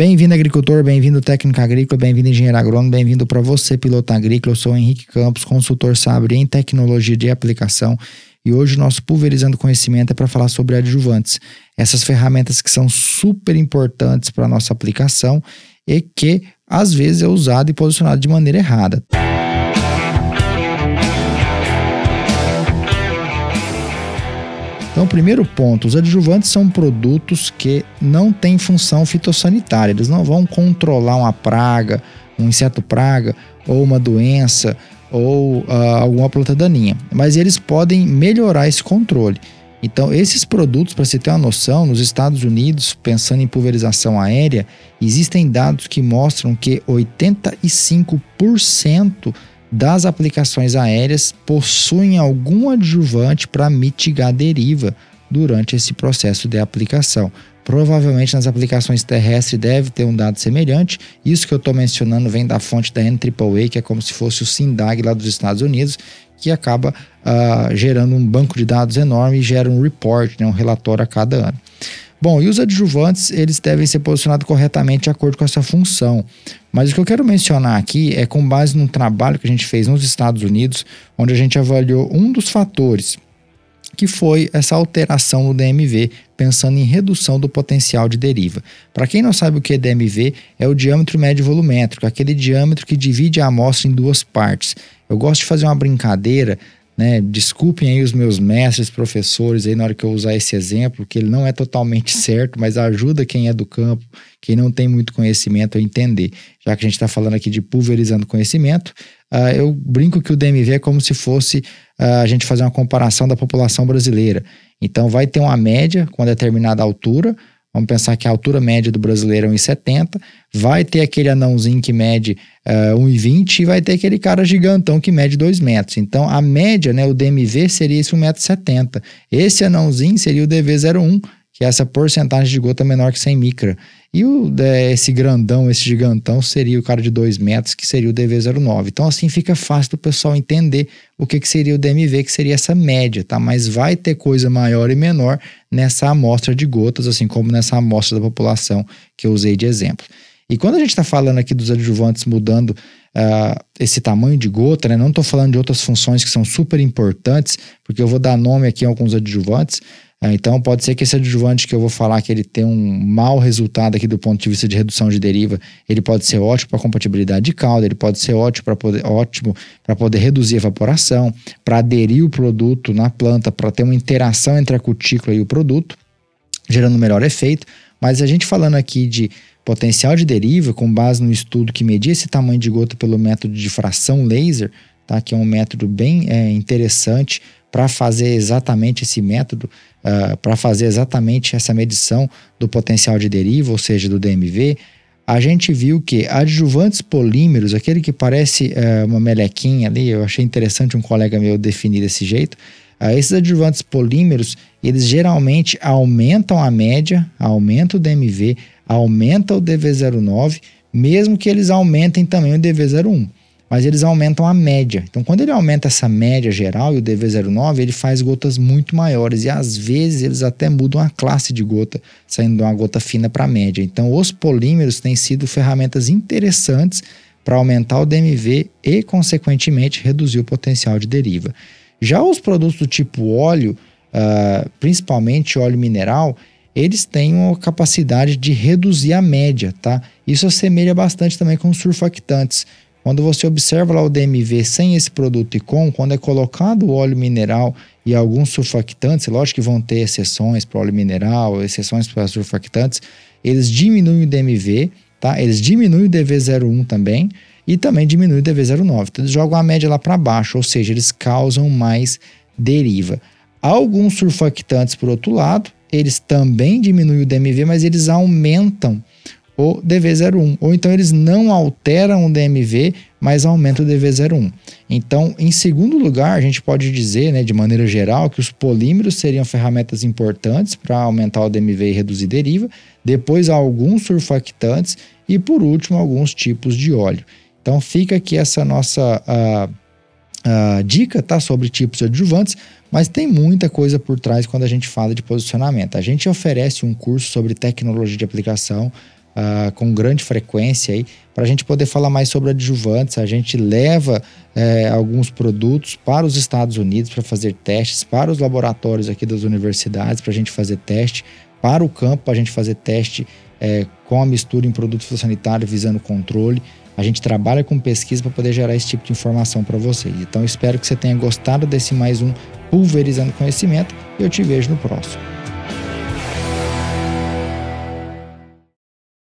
Bem-vindo, agricultor, bem-vindo, técnico agrícola, bem-vindo, engenheiro agrônomo, bem-vindo para você, piloto agrícola. Eu sou Henrique Campos, consultor Sabre em tecnologia de aplicação. E hoje nosso Pulverizando Conhecimento é para falar sobre adjuvantes. Essas ferramentas que são super importantes para a nossa aplicação e que, às vezes, é usado e posicionado de maneira errada. Então, primeiro ponto, os adjuvantes são produtos que não têm função fitossanitária, eles não vão controlar uma praga, um inseto praga ou uma doença ou uh, alguma planta daninha, mas eles podem melhorar esse controle. Então, esses produtos, para você ter uma noção, nos Estados Unidos, pensando em pulverização aérea, existem dados que mostram que 85% das aplicações aéreas possuem algum adjuvante para mitigar deriva durante esse processo de aplicação. Provavelmente nas aplicações terrestres deve ter um dado semelhante. Isso que eu estou mencionando vem da fonte da NAAA, que é como se fosse o SINDAG lá dos Estados Unidos, que acaba uh, gerando um banco de dados enorme e gera um report, né, um relatório a cada ano. Bom, e os adjuvantes, eles devem ser posicionados corretamente de acordo com essa função. Mas o que eu quero mencionar aqui é com base num trabalho que a gente fez nos Estados Unidos, onde a gente avaliou um dos fatores, que foi essa alteração no DMV, pensando em redução do potencial de deriva. Para quem não sabe o que é DMV, é o diâmetro médio volumétrico, aquele diâmetro que divide a amostra em duas partes. Eu gosto de fazer uma brincadeira né? Desculpem aí os meus mestres, professores aí na hora que eu usar esse exemplo, que ele não é totalmente certo, mas ajuda quem é do campo, quem não tem muito conhecimento a entender. Já que a gente está falando aqui de pulverizando conhecimento, uh, eu brinco que o DMV é como se fosse uh, a gente fazer uma comparação da população brasileira. Então vai ter uma média com uma determinada altura, Vamos pensar que a altura média do brasileiro é 1,70, vai ter aquele anãozinho que mede uh, eh, 1,20 e vai ter aquele cara gigantão que mede 2 metros. Então, a média, né, o DMV seria esse 1,70m. Esse anãozinho seria o DV01, que é essa porcentagem de gota menor que 100 micra. E o, é, esse grandão, esse gigantão, seria o cara de 2 metros, que seria o DV09. Então, assim fica fácil do pessoal entender o que, que seria o DMV, que seria essa média, tá? Mas vai ter coisa maior e menor nessa amostra de gotas, assim como nessa amostra da população que eu usei de exemplo. E quando a gente está falando aqui dos adjuvantes mudando uh, esse tamanho de gota, né? Não estou falando de outras funções que são super importantes, porque eu vou dar nome aqui a alguns adjuvantes, é, então, pode ser que esse adjuvante que eu vou falar que ele tem um mau resultado aqui do ponto de vista de redução de deriva, ele pode ser ótimo para compatibilidade de calda, ele pode ser ótimo para poder, poder reduzir a evaporação, para aderir o produto na planta, para ter uma interação entre a cutícula e o produto, gerando um melhor efeito. Mas a gente falando aqui de potencial de deriva, com base no estudo que media esse tamanho de gota pelo método de fração laser, tá? que é um método bem é, interessante para fazer exatamente esse método, uh, para fazer exatamente essa medição do potencial de deriva, ou seja, do DMV, a gente viu que adjuvantes polímeros, aquele que parece uh, uma melequinha ali, eu achei interessante um colega meu definir desse jeito, uh, esses adjuvantes polímeros, eles geralmente aumentam a média, aumentam o DMV, aumentam o DV09, mesmo que eles aumentem também o DV01 mas eles aumentam a média. Então, quando ele aumenta essa média geral e o DV09, ele faz gotas muito maiores e às vezes eles até mudam a classe de gota, saindo de uma gota fina para média. Então, os polímeros têm sido ferramentas interessantes para aumentar o DMV e, consequentemente, reduzir o potencial de deriva. Já os produtos do tipo óleo, uh, principalmente óleo mineral, eles têm uma capacidade de reduzir a média, tá? Isso assemelha bastante também com os surfactantes. Quando você observa lá o DMV sem esse produto e com, quando é colocado o óleo mineral e alguns surfactantes, lógico que vão ter exceções para óleo mineral, exceções para surfactantes, eles diminuem o DMV, tá? Eles diminuem o DV01 também e também diminuem o DV09. Então eles jogam a média lá para baixo, ou seja, eles causam mais deriva. Alguns surfactantes, por outro lado, eles também diminuem o DMV, mas eles aumentam o DV01. Ou então eles não alteram o DMV, mas aumentam o DV01. Então, em segundo lugar, a gente pode dizer, né, de maneira geral, que os polímeros seriam ferramentas importantes para aumentar o DMV e reduzir deriva. Depois, alguns surfactantes e, por último, alguns tipos de óleo. Então, fica aqui essa nossa dica tá, sobre tipos de adjuvantes, mas tem muita coisa por trás quando a gente fala de posicionamento. A gente oferece um curso sobre tecnologia de aplicação uh, com grande frequência aí, para a gente poder falar mais sobre adjuvantes. A gente leva é, alguns produtos para os Estados Unidos para fazer testes, para os laboratórios aqui das universidades para a gente fazer teste, para o campo para a gente fazer teste é, com a mistura em produto sanitário visando controle. A gente trabalha com pesquisa para poder gerar esse tipo de informação para vocês. Então espero que você tenha gostado desse mais um Pulverizando Conhecimento e eu te vejo no próximo.